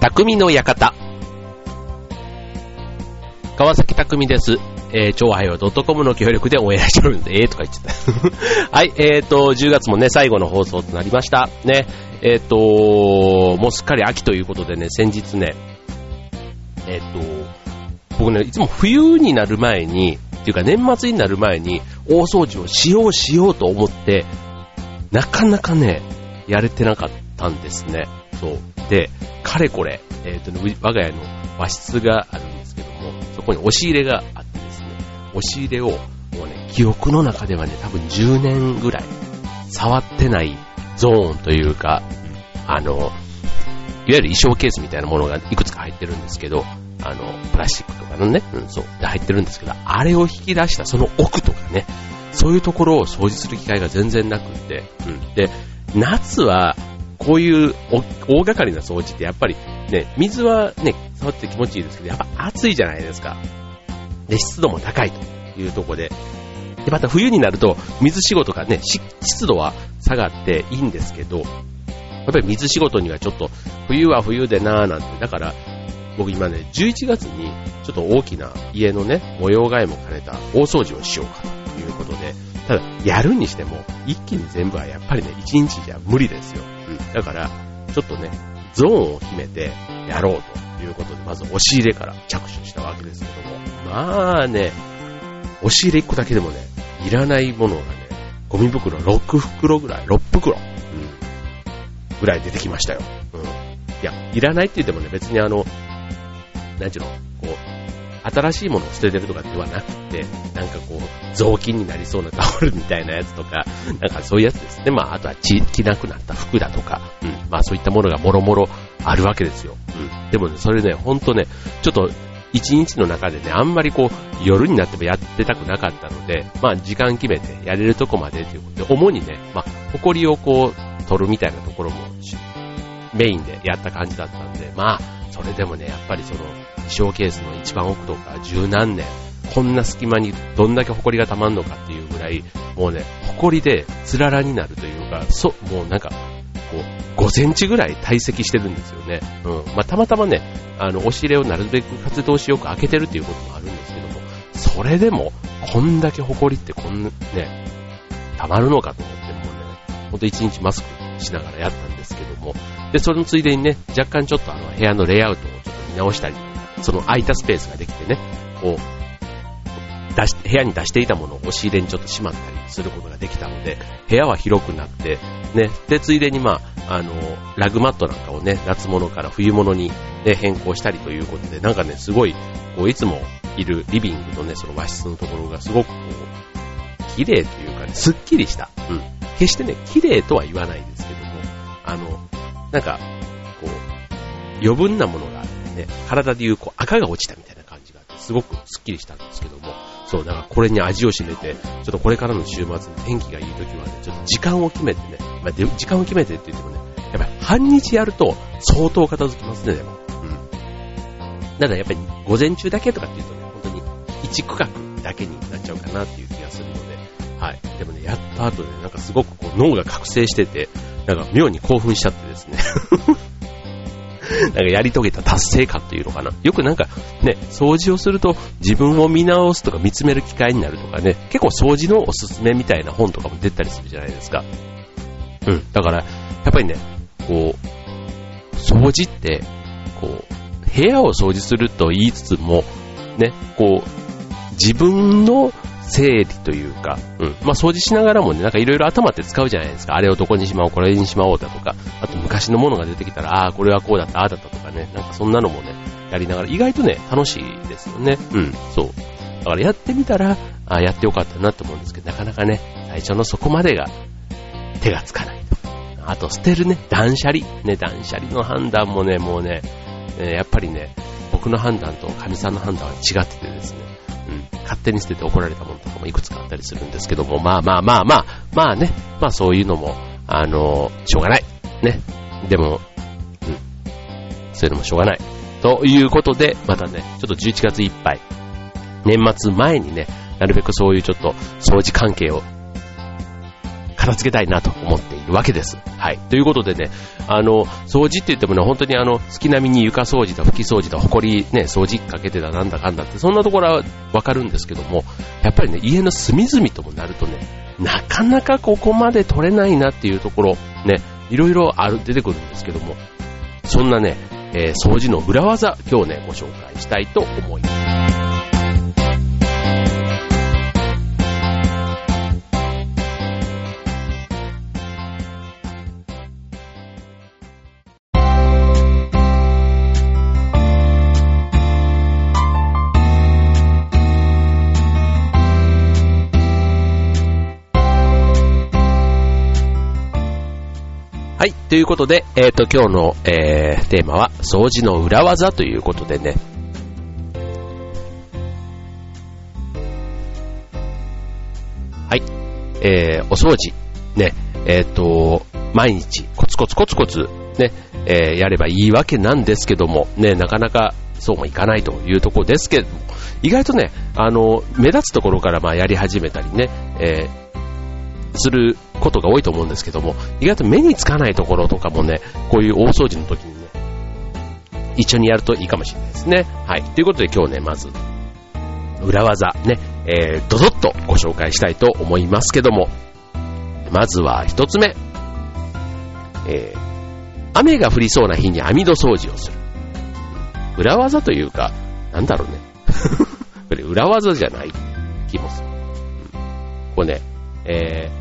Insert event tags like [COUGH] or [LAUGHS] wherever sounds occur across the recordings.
匠の館。川崎匠です。えー、超はよ .com の協力で応援しておるんで、えーとか言っちゃった。[LAUGHS] はい、えーと、10月もね、最後の放送となりました。ね、えーと、もうすっかり秋ということでね、先日ね、えーと、僕ね、いつも冬になる前に、っていうか年末になる前に、大掃除をしようしようと思って、なかなかね、やれてなかったんですね。そう。で、かれこれ、えっ、とね、我が家の和室があるんですけども、そこに押し入れがあってですね、押し入れを、もうね、記憶の中ではね、多分10年ぐらい、触ってないゾーンというか、あの、いわゆる衣装ケースみたいなものがいくつか入ってるんですけど、あの、プラスチックとかのね、うん、そう、で入ってるんですけど、あれを引き出したその奥とかね、そういうところを掃除する機会が全然なくって、うん。で、夏は、こういう大掛かりな掃除ってやっぱりね、水はね、触って気持ちいいですけど、やっぱ暑いじゃないですか。で、湿度も高いというとこで。で、また冬になると、水仕事がね、湿度は下がっていいんですけど、やっぱり水仕事にはちょっと、冬は冬でなーなんて、だから、僕今ね、11月にちょっと大きな家のね、模様替えも兼ねた大掃除をしようかということで、ただ、やるにしても、一気に全部はやっぱりね、1日じゃ無理ですよ。だから、ちょっとね、ゾーンを決めてやろうということで、まず押し入れから着手したわけですけども。まあね、押し入れ1個だけでもね、いらないものがね、ゴミ袋6袋ぐらい、6袋、うん、ぐらい出てきましたよ。うん。いや、いらないって言ってもね、別にあの、なんちゅうの、こう、新しいものを捨ててるとかではなくて、なんかこう、雑巾になりそうなタオルみたいなやつとか、[LAUGHS] なんかそういうやつですね。まあ、あとは着なくなった服だとか、うん、まあそういったものがもろもろあるわけですよ。うん。でもね、それね、ほんとね、ちょっと、一日の中でね、あんまりこう、夜になってもやってたくなかったので、まあ時間決めてやれるとこまでということで、主にね、まあ、埃をこう、取るみたいなところも、メインでやった感じだったんで、まあ、それでもね、やっぱりその、衣装ケースの一番奥とか十何年、こんな隙間にどんだけ埃が溜まんのかっていうぐらい、もうね、埃でつららになるというか、そ、もうなんか、こう、5センチぐらい堆積してるんですよね。うん。まあ、たまたまね、あの、押し入れをなるべく活動しよく開けてるっていうこともあるんですけども、それでも、こんだけ埃ってこんな、ね、溜まるのかと思って、もうね、ほんと一日マスクしながらやったんですけども、で、そのついでにね、若干ちょっとあの、部屋のレイアウトをちょっと見直したり、その空いたスペースができてね、こう、出し、部屋に出していたものを押し入れにちょっとしまったりすることができたので、部屋は広くなって、ね、で、ついでにまあ、あの、ラグマットなんかをね、夏物から冬物に、ね、変更したりということで、なんかね、すごい、こう、いつもいるリビングのね、その和室のところがすごくこう、綺麗というかね、すっきりした。うん。決してね、綺麗とは言わないですけども、あの、なんか、こう、余分なものがね、体でいうこう赤が落ちたみたいな感じがあって、すごくスッキリしたんですけども、そう、だからこれに味を占めて、ちょっとこれからの週末、天気がいい時はね、ちょっと時間を決めてね、まあ、で時間を決めてって言ってもね、やっぱり半日やると相当片付きますね、でも。うん。ただやっぱり午前中だけとかって言うとね、本当に一区画だけになっちゃうかなっていう気がするので、はい。でもね、やった後で、なんかすごくこう脳が覚醒してて、なんか妙に興奮しちゃってですね。[LAUGHS] なんかやり遂げた達成感というのかな。よくなんかね、掃除をすると自分を見直すとか見つめる機会になるとかね、結構掃除のおすすめみたいな本とかも出たりするじゃないですか。うん。だから、やっぱりね、こう、掃除って、こう、部屋を掃除すると言いつつも、ね、こう、自分の整理というか、うん。まあ、掃除しながらもね、なんかいろいろ頭って使うじゃないですか。あれをどこにしまおう、これにしまおうだとか、あと昔のものが出てきたら、ああ、これはこうだった、ああだったとかね、なんかそんなのもね、やりながら、意外とね、楽しいですよね。うん、そう。だからやってみたら、ああ、やってよかったなって思うんですけど、なかなかね、最初のそこまでが手がつかないと。あと、捨てるね、断捨離。ね、断捨離の判断もね、もうね、えーやっぱりね、僕の判断とかみさんの判断は違っててですね、うん、勝手に捨てて怒られたものとかもいくつかあったりするんですけども、まあまあまあまあ、まあね、まあそういうのも、あのしょうがない。ね。でも、うん、そういうのもしょうがない。ということで、またね、ちょっと11月いっぱい、年末前にね、なるべくそういうちょっと掃除関係を片付けたいなと思っているわけです。はい。ということでね、あの、掃除って言ってもね、本当にあの、月並みに床掃除だ、拭き掃除だ、埃ね、掃除かけてだ、なんだかんだって、そんなところはわかるんですけども、やっぱりね、家の隅々ともなるとね、なかなかここまで取れないなっていうところ、ね、いろいろある、出てくるんですけども、そんなね、えー、掃除の裏技、今日ね、ご紹介したいと思います。ということで、えっ、ー、と、今日の、えー、テーマは、掃除の裏技ということでね。はい。えー、お掃除。ね。えっ、ー、と、毎日、コツコツコツコツ、ね、えー、やればいいわけなんですけども、ね、なかなかそうもいかないというところですけども、意外とね、あの、目立つところからまあやり始めたりね、えー、することが多いと思うんですけども、意外と目につかないところとかもね、こういう大掃除の時にね、一緒にやるといいかもしれないですね。はい。ということで今日ね、まず、裏技、ね、えー、ドドッとご紹介したいと思いますけども、まずは一つ目、えー、雨が降りそうな日に網戸掃除をする。裏技というか、なんだろうね。[LAUGHS] これ裏技じゃない気もする。これね、えー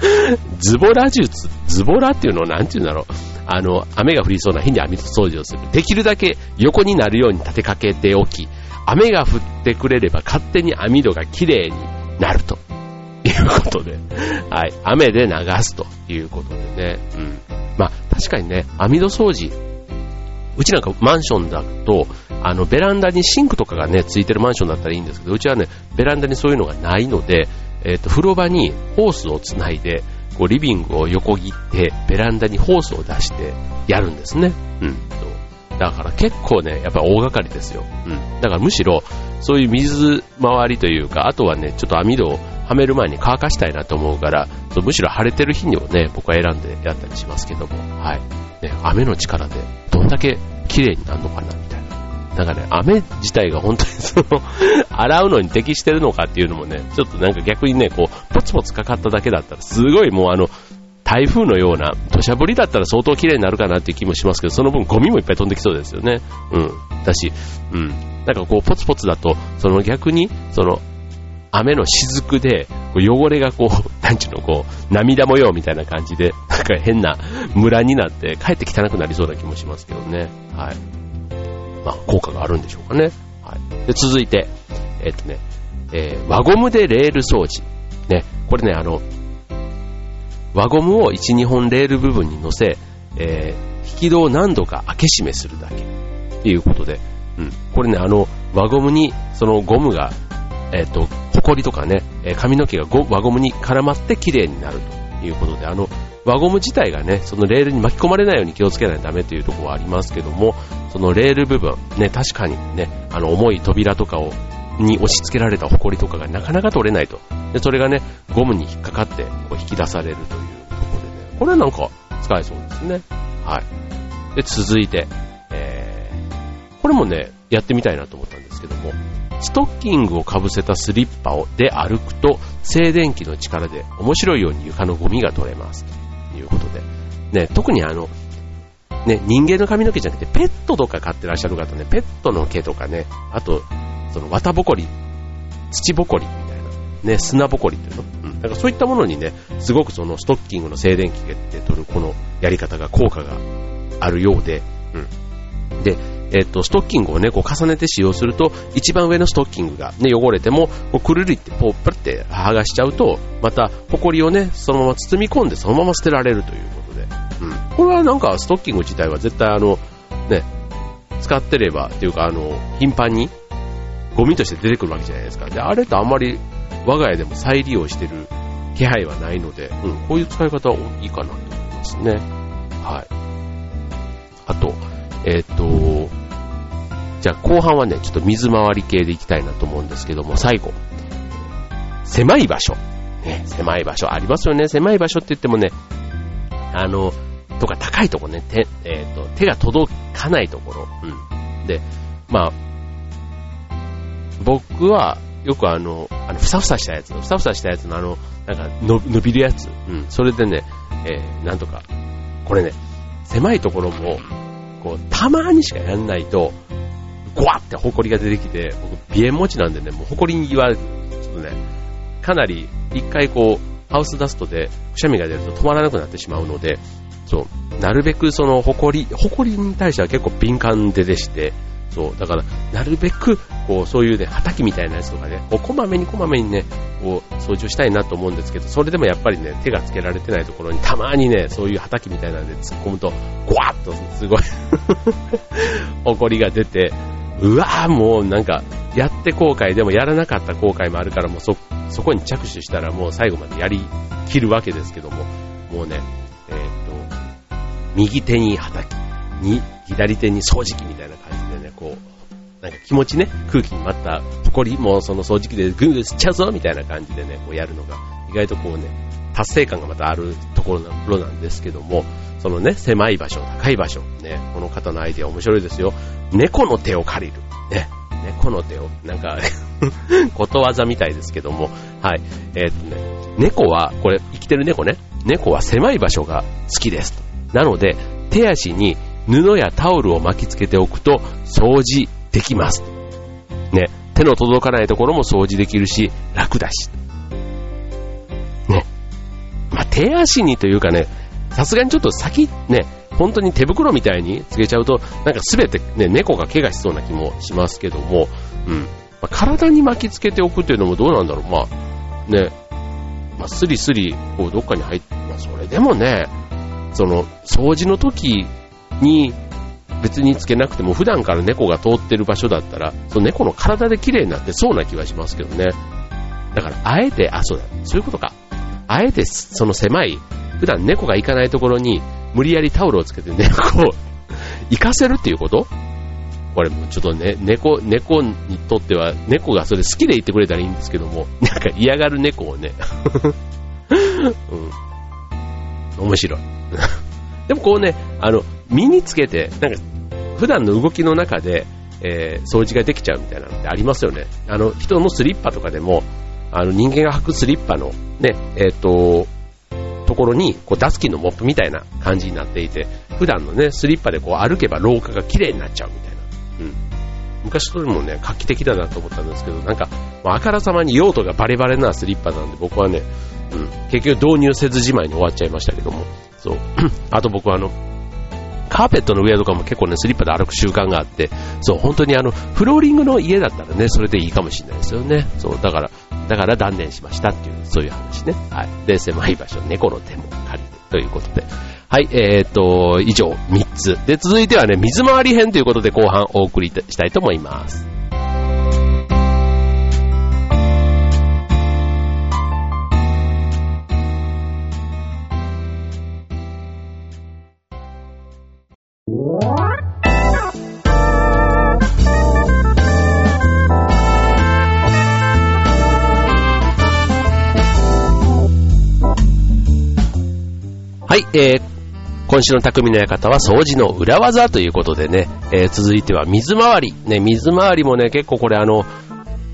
[LAUGHS] ズボラ術、ズボラっていうのをなんて言うんだろう。あの、雨が降りそうな日に網戸掃除をする。できるだけ横になるように立てかけておき、雨が降ってくれれば勝手に網戸が綺麗になると [LAUGHS] いうことで、はい、雨で流すということでね、うん。まあ、確かにね、網戸掃除、うちなんかマンションだと、あの、ベランダにシンクとかがね、ついてるマンションだったらいいんですけど、うちはね、ベランダにそういうのがないので、えっ、ー、と、風呂場にホースをつないで、こう、リビングを横切って、ベランダにホースを出してやるんですね。うん。だから結構ね、やっぱり大掛かりですよ。うん。だからむしろ、そういう水回りというか、あとはね、ちょっと網戸をはめる前に乾かしたいなと思うから、そうむしろ晴れてる日にもね、僕は選んでやったりしますけども、はい。ね、雨の力でどんだけ綺麗になるのかな、みたいな。なんかね、雨自体が本当にその [LAUGHS] 洗うのに適してるのかっていうのもね、ちょっとなんか逆にね、こう、ポツポツかかっただけだったら、すごいもうあの、台風のような土砂降りだったら相当綺麗になるかなっていう気もしますけど、その分ゴミもいっぱい飛んできそうですよね。うん。だし、うん。なんかこう、ポツポツだと、その逆に、その、雨の雫で、汚れがこう、[LAUGHS] なんちゅうの、こう、涙模様みたいな感じで、なんか変なムラになって、帰って汚くなりそうな気もしますけどね。はい。まあ、効果があるんでしょうかね。はい。で、続いて、えっ、とね、えー、輪ゴムでレール掃除。ね、これね、あの、輪ゴムを1、2本レール部分に乗せ、えー、引き戸を何度か開け閉めするだけ。っていうことで、うん。これね、あの、輪ゴムに、そのゴムが、えっ、ー、と、ホコリとかね、髪の毛が輪ゴムに絡まって綺麗になるということで、あの、輪ゴム自体がね、そのレールに巻き込まれないように気をつけないとダメというところはありますけども、そのレール部分、ね、確かにね、あの重い扉とかを、に押し付けられたホコリとかがなかなか取れないと。で、それがね、ゴムに引っかかってこう引き出されるというところでね、これなんか使えそうですね。はい。で、続いて、えー、これもね、やってみたいなと思ったんですけども、ストッキングをかぶせたスリッパをで歩くと静電気の力で面白いように床のゴミが取れますと。いうことで。ね、特にあの、ね、人間の髪の毛じゃなくて、ペットとか飼ってらっしゃる方ね、ペットの毛とかね、あと、その、綿ぼこり、土ぼこりみたいな、ね、砂ぼこりっていうの。うん。だからそういったものにね、すごくそのストッキングの静電気で取るこのやり方が効果があるようで、うん。で、えっと、ストッキングをね、こう重ねて使用すると、一番上のストッキングがね、汚れても、こうくるりってポップって剥がしちゃうと、また、ホコリをね、そのまま包み込んでそのまま捨てられるということで。うん。これはなんか、ストッキング自体は絶対あの、ね、使ってれば、っていうかあの、頻繁に、ゴミとして出てくるわけじゃないですか。で、あれってあんまり、我が家でも再利用してる気配はないので、うん、こういう使い方はいいかなと思いますね。はい。えっ、ー、と、じゃあ後半はね、ちょっと水回り系でいきたいなと思うんですけども、最後。狭い場所。ね、狭い場所ありますよね。狭い場所って言ってもね、あの、とか高いところね、手、えっ、ー、と、手が届かないところ。うん。で、まあ、僕は、よくあの、あの、ふさふさしたやつ、ふさふさしたやつのあの、なんかの伸びるやつ。うん。それでね、えー、なんとか、これね、狭いところも、こう、たまにしかやんないと、ゴワってホコリが出てきて、僕、鼻炎持ちなんでね、もうホコリには、ちょっとね、かなり、一回こう、ハウスダストでくしゃみが出ると止まらなくなってしまうので、そう、なるべくそのホコリ、ホコリに対しては結構敏感ででして、そう、だから、なるべく、こう、そういうね、畑みたいなやつとかね、こう、こまめにこまめにね、こう、掃除をしたいなと思うんですけど、それでもやっぱりね、手がつけられてないところに、たまにね、そういう畑みたいなので突っ込むと、ゴワッと、すごい [LAUGHS] ほこりが出て、うわぁ、もうなんか、やって後悔でもやらなかった後悔もあるから、もうそ、そこに着手したらもう最後までやりきるわけですけども、もうね、えー、っと、右手に畑、に、左手に掃除機みたいな、こう、なんか気持ちね、空気に舞った埃もその掃除機でぐんぐん吸っちゃうぞみたいな感じでね、こうやるのが、意外とこうね、達成感がまたあるところなんですけども、そのね、狭い場所、高い場所、ね、この方のアイデア面白いですよ。猫の手を借りる。ね、猫の手を、なんか [LAUGHS] ことわざみたいですけども、はい。えー、っとね、猫は、これ、生きてる猫ね、猫は狭い場所が好きです。なので、手足に布やタオルを巻きつけておくと掃除できます。ね、手の届かないところも掃除できるし、楽だし。ね。まあ、手足にというかね、さすがにちょっと先、ね、本当に手袋みたいにつけちゃうと、なんかすべてね、猫が怪我しそうな気もしますけども、うん。まあ、体に巻きつけておくっていうのもどうなんだろう。まあ、ね、まあ、スリスリ、こう、どっかに入って、まあ、それでもね、その、掃除の時に別につけなくても普段から猫が通ってる場所だったら、その猫の体で綺麗になってそうな気はしますけどね。だから、あえて、あ、そうだ、そういうことか。あえて、その狭い、普段猫が行かないところに、無理やりタオルをつけて猫を行かせるっていうこと？これもちょっとね、猫、猫にとっては、猫がそれ好きで言ってくれたらいいんですけども、なんか嫌がる猫をね、[LAUGHS] うん。面白い。でもこうね、あの、身につけて、なんか、普段の動きの中で、えー、掃除ができちゃうみたいなのってありますよね。あの、人のスリッパとかでも、あの、人間が履くスリッパの、ね、えっ、ー、と、ところに、こう、ダスキンのモップみたいな感じになっていて、普段のね、スリッパでこう歩けば廊下が綺麗になっちゃうみたいな。うん。昔それもね、画期的だなと思ったんですけど、なんか、あからさまに用途がバレバレなスリッパなんで、僕はね、うん、結局導入せずじまいに終わっちゃいましたけども、そう。[CLEARS THROAT] あと僕はあの、カーペットの上とかも結構ね、スリッパで歩く習慣があって、そう、本当にあの、フローリングの家だったらね、それでいいかもしれないですよね。そう、だから、だから断念しましたっていう、そういう話ね。はい。で、狭い場所、猫の手も借りて、ということで。はい、えー、っと、以上、3つ。で、続いてはね、水回り編ということで後半お送りしたいと思います。えー、今週の匠の館は掃除の裏技ということでね、えー、続いては水回り。ね、水回りもね、結構これあの、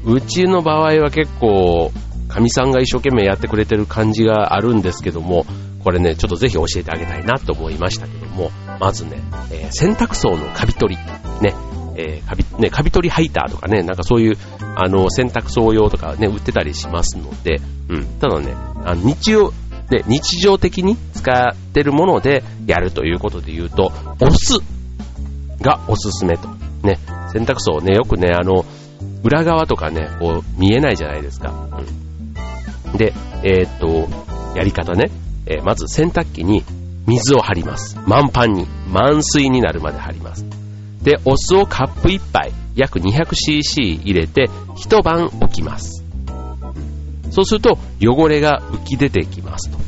うちの場合は結構、神さんが一生懸命やってくれてる感じがあるんですけども、これね、ちょっとぜひ教えてあげたいなと思いましたけども、まずね、えー、洗濯槽のカビ取り。ね、えー、カビ、ね、カビ取りハイターとかね、なんかそういう、あの、洗濯槽用とかね、売ってたりしますので、うん、ただね、あの日曜、で、日常的に使ってるものでやるということで言うと、お酢がおすすめと。ね、洗濯槽ね、よくね、あの、裏側とかね、こう、見えないじゃないですか。うん、で、えー、っと、やり方ね、えー、まず洗濯機に水を張ります。満パンに、満水になるまで張ります。で、お酢をカップ1杯、約 200cc 入れて、一晩置きます。そうすると汚れが浮き出てきますと。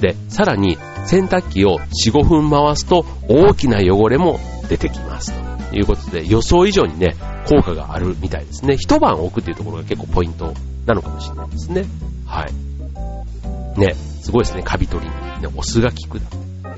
で、さらに洗濯機を4、5分回すと大きな汚れも出てきますということで予想以上にね、効果があるみたいですね。一晩置くっていうところが結構ポイントなのかもしれないですね。はい。ね、すごいですね、カビ取りに。ね、お酢が効く。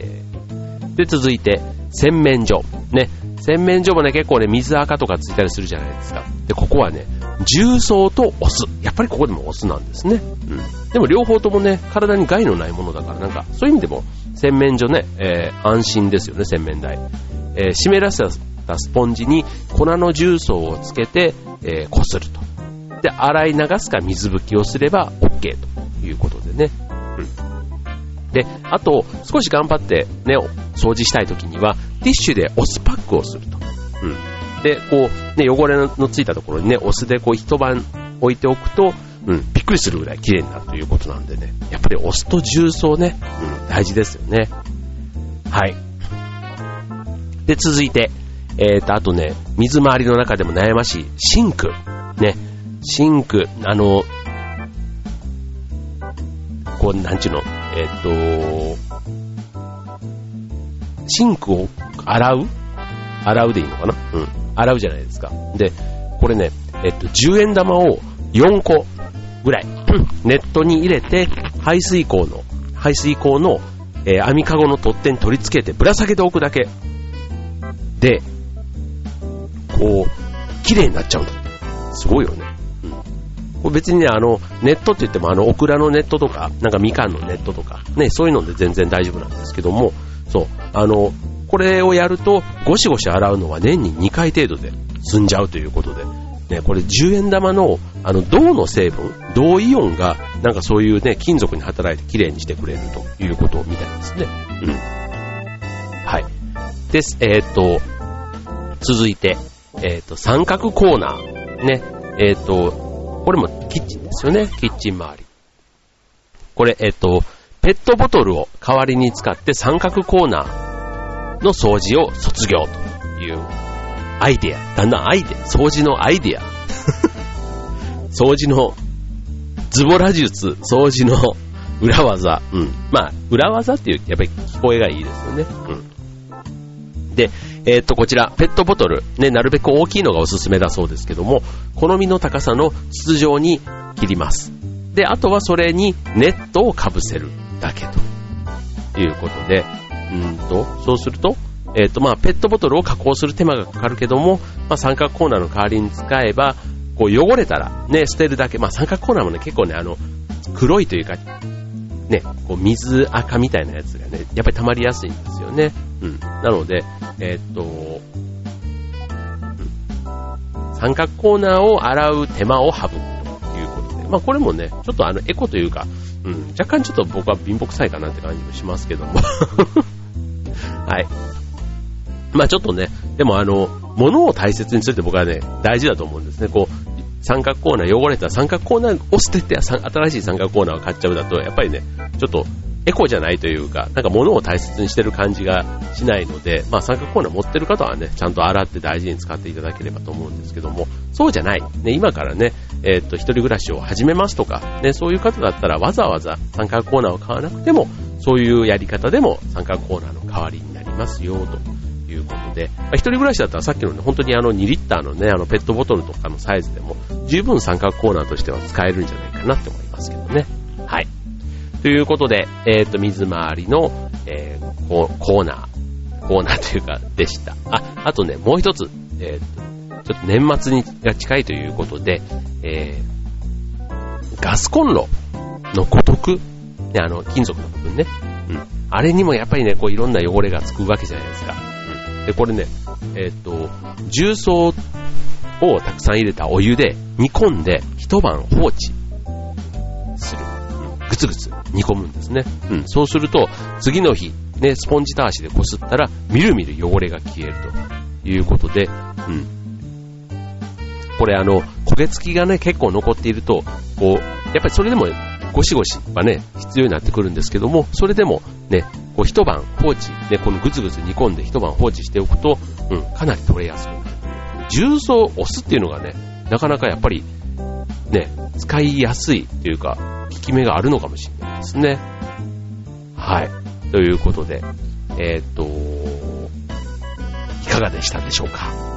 えー、で、続いて、洗面所。ね、洗面所もね、結構ね、水垢とかついたりするじゃないですか。で、ここはね、重曹とお酢。やっぱりここでもお酢なんですね。うん。でも両方ともね、体に害のないものだから、なんか、そういう意味でも、洗面所ね、えー、安心ですよね、洗面台。えー、湿らせたスポンジに粉の重曹をつけて、えー、こすると。で、洗い流すか水拭きをすれば OK ということでね。うん。で、あと、少し頑張ってね、掃除したい時には、ティッシュでお酢パックをすると。うん。で、こう、ね、汚れのついたところにね、お酢でこう一晩置いておくと、うん、びっくりするぐらい綺麗になるということなんでね、やっぱりお酢と重曹ね、うん、大事ですよね。はい。で、続いて、えーと、あとね、水回りの中でも悩ましいシンク。ね、シンク、あの、こう、なんちゅうの、えっ、ー、と、シンクを洗う？洗うでいいのかな？うん。洗うじゃないですか。で、これね、えっと、10円玉を4個ぐらい、ネットに入れて、排水口の、排水口の、えー、網かごの取っ手に取り付けてぶら下げておくだけ。で、こう、綺麗になっちゃうんだ。すごいよね。うん。これ別にね、あの、ネットって言っても、あの、オクラのネットとか、なんかみかんのネットとか、ね、そういうので全然大丈夫なんですけども、そう、あの、これをやると、ゴシゴシ洗うのは年に2回程度で済んじゃうということで、ね、これ10円玉の、あの、銅の成分、銅イオンが、なんかそういうね、金属に働いてきれいにしてくれるということみたいですね。うん。はい。です。えー、っと、続いて、えー、っと、三角コーナー。ね。えー、っと、これもキッチンですよね。キッチン周り。これ、えっと、ペットボトルを代わりに使って三角コーナーの掃除を卒業というアイデア。だんだんアイデア。掃除のアイデア。[LAUGHS] 掃除のズボラ術、掃除の裏技。うん。まあ、裏技っていう、やっぱり聞こえがいいですよね。うん。で、え、っと、こちら、ペットボトル。ね、なるべく大きいのがおすすめだそうですけども、好みの高さの筒状に切ります。で、あとはそれにネットをかぶせるだけということで、うんと、そうすると、えっ、ー、と、まあ、ペットボトルを加工する手間がかかるけども、まあ、三角コーナーの代わりに使えば、こう汚れたらね、捨てるだけ。まあ、三角コーナーもね、結構ね、あの、黒いというか、ね、こう水垢みたいなやつがね、やっぱり溜まりやすいんですよね。うん。なので、えっ、ー、と、うん、三角コーナーを洗う手間を省くということで、まあこれもね、ちょっとあのエコというか、うん、若干ちょっと僕は貧乏臭いかなって感じもしますけども。[LAUGHS] はい。まあちょっとね、でもあの、物を大切にするって僕はね、大事だと思うんですね。こう、三角コーナー汚れた三角コーナーを捨てて新しい三角コーナーを買っちゃうだと、やっぱりね、ちょっとエコじゃないというか、なんか物を大切にしてる感じがしないので、まあ三角コーナー持ってる方はね、ちゃんと洗って大事に使っていただければと思うんですけども、そうじゃない。ね、今からね、えー、っと、一人暮らしを始めますとか、ね、そういう方だったらわざわざ三角コーナーを買わなくても、そういうやり方でも三角コーナーの代わりにますよ、ということで、まあ、一人暮らしだったらさっきのね、本当にあの2リッターのね、あのペットボトルとかのサイズでも、十分三角コーナーとしては使えるんじゃないかなって思いますけどね。はい。ということで、えっ、ー、と、水回りの、えー、コーナー、コーナーというか、でした。あ、あとね、もう一つ、えっ、ー、と、ちょっと年末にが近いということで、えー、ガスコンロのごとく、ね、あの、金属の部分ね。うん。あれにもやっぱりね、こういろんな汚れがつくわけじゃないですか。うん。で、これね、えっ、と、重曹をたくさん入れたお湯で煮込んで一晩放置する。ぐつぐつ煮込むんですね。うん。そうすると、次の日、ね、スポンジたわしでこすったら、みるみる汚れが消えるということで、うん。これあの、焦げ付きがね、結構残っていると、こう、やっぱりそれでもゴシゴシはね、必要になってくるんですけども、それでもね、こう一晩放置、ね、このぐつぐつ煮込んで一晩放置しておくと、うん、かなり取れやすくなる。重曹、お酢っていうのがね、なかなかやっぱり、ね、使いやすいというか、効き目があるのかもしれないですね。はい。ということで、えー、っと、いかがでしたでしょうか？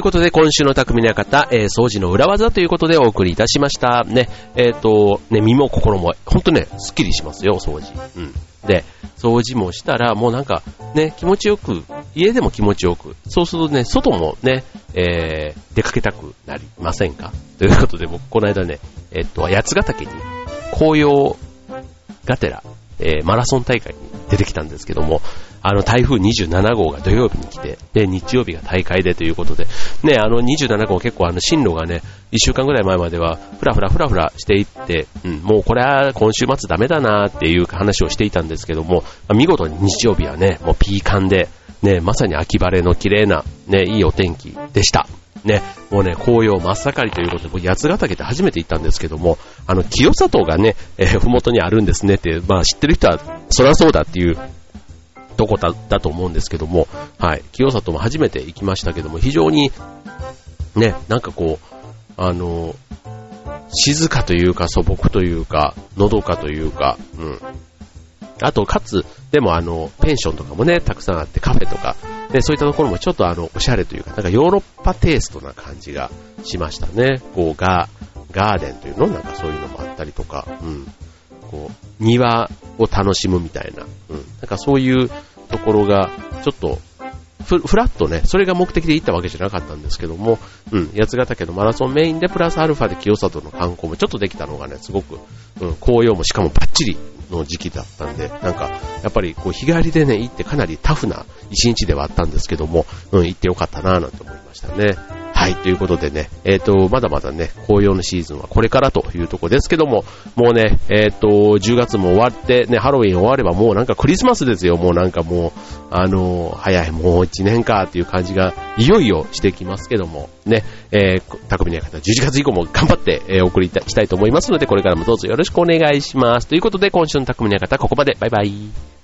いうことで、今週の匠の館、えー、掃除の裏技ということでお送りいたしました。ね、えっ、ー、と、ね、身も心も、ほんとね、スッキリしますよ、掃除。うん。で、掃除もしたら、もうなんか、ね、気持ちよく、家でも気持ちよく、そうするとね、外もね、えー、出かけたくなりませんか？ということで、僕、この間ね、えっ、と、八ヶ岳に、紅葉がてら、えー、マラソン大会に出てきたんですけども、あの台風27号が土曜日に来て、で、日曜日が大会でということで、ね、あの27号結構あの進路がね、1週間ぐらい前までは、ふらふらふらふらしていって、うん、もうこれは今週末ダメだなっていう話をしていたんですけども、見事に日曜日はね、もうピーカンで、ね、まさに秋晴れの綺麗な、ね、いいお天気でした。ね、もうね、紅葉真っ盛りということで、僕、八ヶ岳って初めて行ったんですけども、あの、清里がね、えー、ふもとにあるんですねって、まあ知ってる人は、そりゃそうだっていうとこだだと思うんですけども、はい、清里も初めて行きましたけども、非常に、ね、なんかこう、あの、静かというか素朴というか、のどかというか、うん。あと、かつ、でもあの、ペンションとかもね、たくさんあって、カフェとか、ね、そういったところもちょっとあの、おしゃれというか、なんかヨーロッパテイストな感じがしましたね。こう、ガー、ガーデンというの？なんかそういうのもあったりとか、うん。こう、庭を楽しむみたいな、うん。なんかそういうところが、ちょっと、ふ、ふらっとね、それが目的で行ったわけじゃなかったんですけども、うん、八ヶ岳のマラソンメインでプラスアルファで清里の観光もちょっとできたのがね、すごく、うん、紅葉もしかもバッチリの時期だったんで、なんか、やっぱりこう日帰りでね、行ってかなりタフな一日ではあったんですけども、うん、行ってよかったなぁなんて思いましたね。はい、ということでね、えっ、ー、と、まだまだね、紅葉のシーズンはこれからというとこですけども、もうね、えっ、ー、と、10月も終わって、ね、ハロウィン終わればもうなんかクリスマスですよ、もうなんかもう、あの、早い、もう1年かっていう感じが、いよいよしてきますけども、ね、えー、匠の方、11月以降も頑張って、えー、送りたしたいと思いますので、これからもどうぞよろしくお願いします。ということで、今週の匠の方、ここまで、バイバイ。